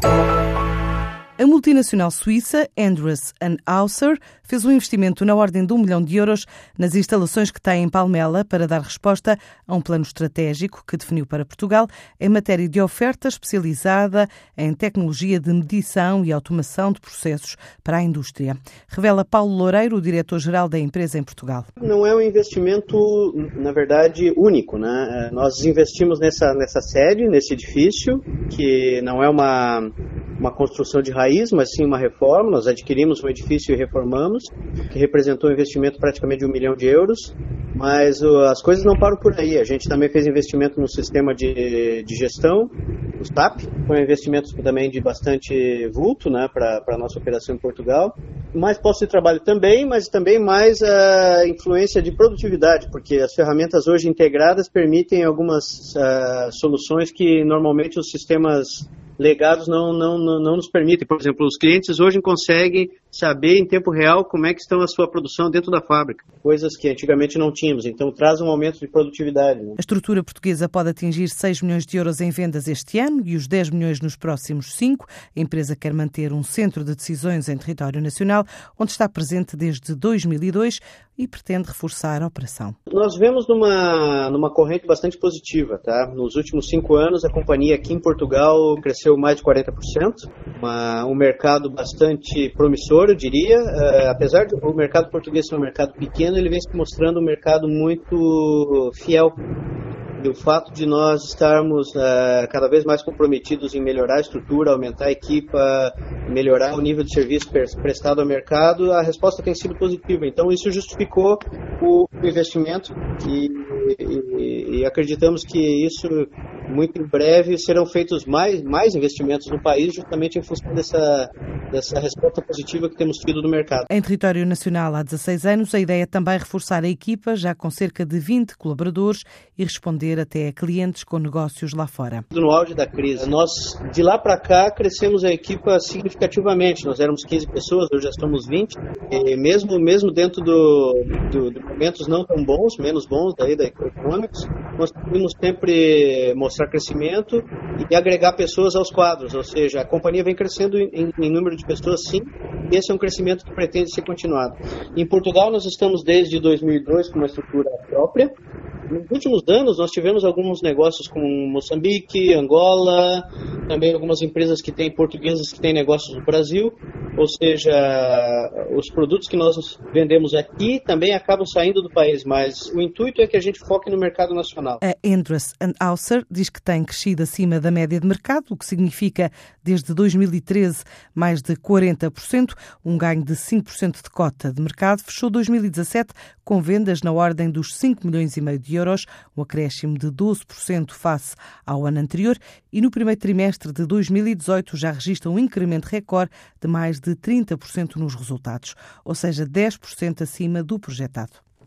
Tchau. A multinacional suíça Andrus Ausser fez um investimento na ordem de um milhão de euros nas instalações que tem em Palmela para dar resposta a um plano estratégico que definiu para Portugal em matéria de oferta especializada em tecnologia de medição e automação de processos para a indústria. Revela Paulo Loureiro, o diretor-geral da empresa em Portugal. Não é um investimento, na verdade, único. Né? Nós investimos nessa, nessa sede, nesse edifício, que não é uma uma construção de raiz, mas sim uma reforma. Nós adquirimos um edifício e reformamos, que representou um investimento praticamente de um milhão de euros. Mas uh, as coisas não param por aí. A gente também fez investimento no sistema de, de gestão, o SAP, foi um investimento também de bastante vulto né, para a nossa operação em Portugal. Mais posto de trabalho também, mas também mais a uh, influência de produtividade, porque as ferramentas hoje integradas permitem algumas uh, soluções que normalmente os sistemas legados não, não, não, não, nos permitem. Por exemplo, os clientes hoje conseguem saber em tempo real como é que estão a sua produção dentro da fábrica, coisas que antigamente não tínhamos. Então traz um aumento de produtividade. Né? A estrutura portuguesa pode atingir 6 milhões de euros em vendas este ano e os 10 milhões nos próximos 5. A empresa quer manter um centro de decisões em território nacional, onde está presente desde 2002 e pretende reforçar a operação. Nós vemos numa, numa corrente bastante positiva. Tá? Nos últimos cinco anos, a companhia aqui em Portugal cresceu mais de 40%, uma, um mercado bastante promissor, eu diria. Uh, apesar do mercado português ser um mercado pequeno, ele vem se mostrando um mercado muito fiel e o fato de nós estarmos uh, cada vez mais comprometidos em melhorar a estrutura, aumentar a equipa, melhorar o nível de serviço prestado ao mercado, a resposta tem sido positiva. Então, isso justificou o investimento e, e, e acreditamos que isso muito em breve serão feitos mais, mais investimentos no país, justamente em função dessa, dessa resposta positiva que temos tido no mercado. Em território nacional há 16 anos, a ideia é também reforçar a equipa, já com cerca de 20 colaboradores, e responder até a clientes com negócios lá fora. No auge da crise, nós de lá para cá crescemos a equipa significativamente. Nós éramos 15 pessoas, hoje já estamos 20. E mesmo, mesmo dentro do, do, de momentos não tão bons, menos bons daí da Economics, nós conseguimos sempre mostrar crescimento e agregar pessoas aos quadros, ou seja, a companhia vem crescendo em, em número de pessoas sim, esse é um crescimento que pretende ser continuado. Em Portugal nós estamos desde 2002 com uma estrutura própria, nos últimos anos, nós tivemos alguns negócios com Moçambique, Angola, também algumas empresas que têm portuguesas que têm negócios no Brasil, ou seja, os produtos que nós vendemos aqui também acabam saindo do país, mas o intuito é que a gente foque no mercado nacional. A Endress Ausser diz que tem crescido acima da média de mercado, o que significa, desde 2013, mais de 40%, um ganho de 5% de cota de mercado. Fechou 2017 com vendas na ordem dos 5 milhões e meio de euros, um acréscimo de 12% face ao ano anterior, e no primeiro trimestre de 2018 já registra um incremento recorde de mais de 30% nos resultados, ou seja, 10% acima do projetado.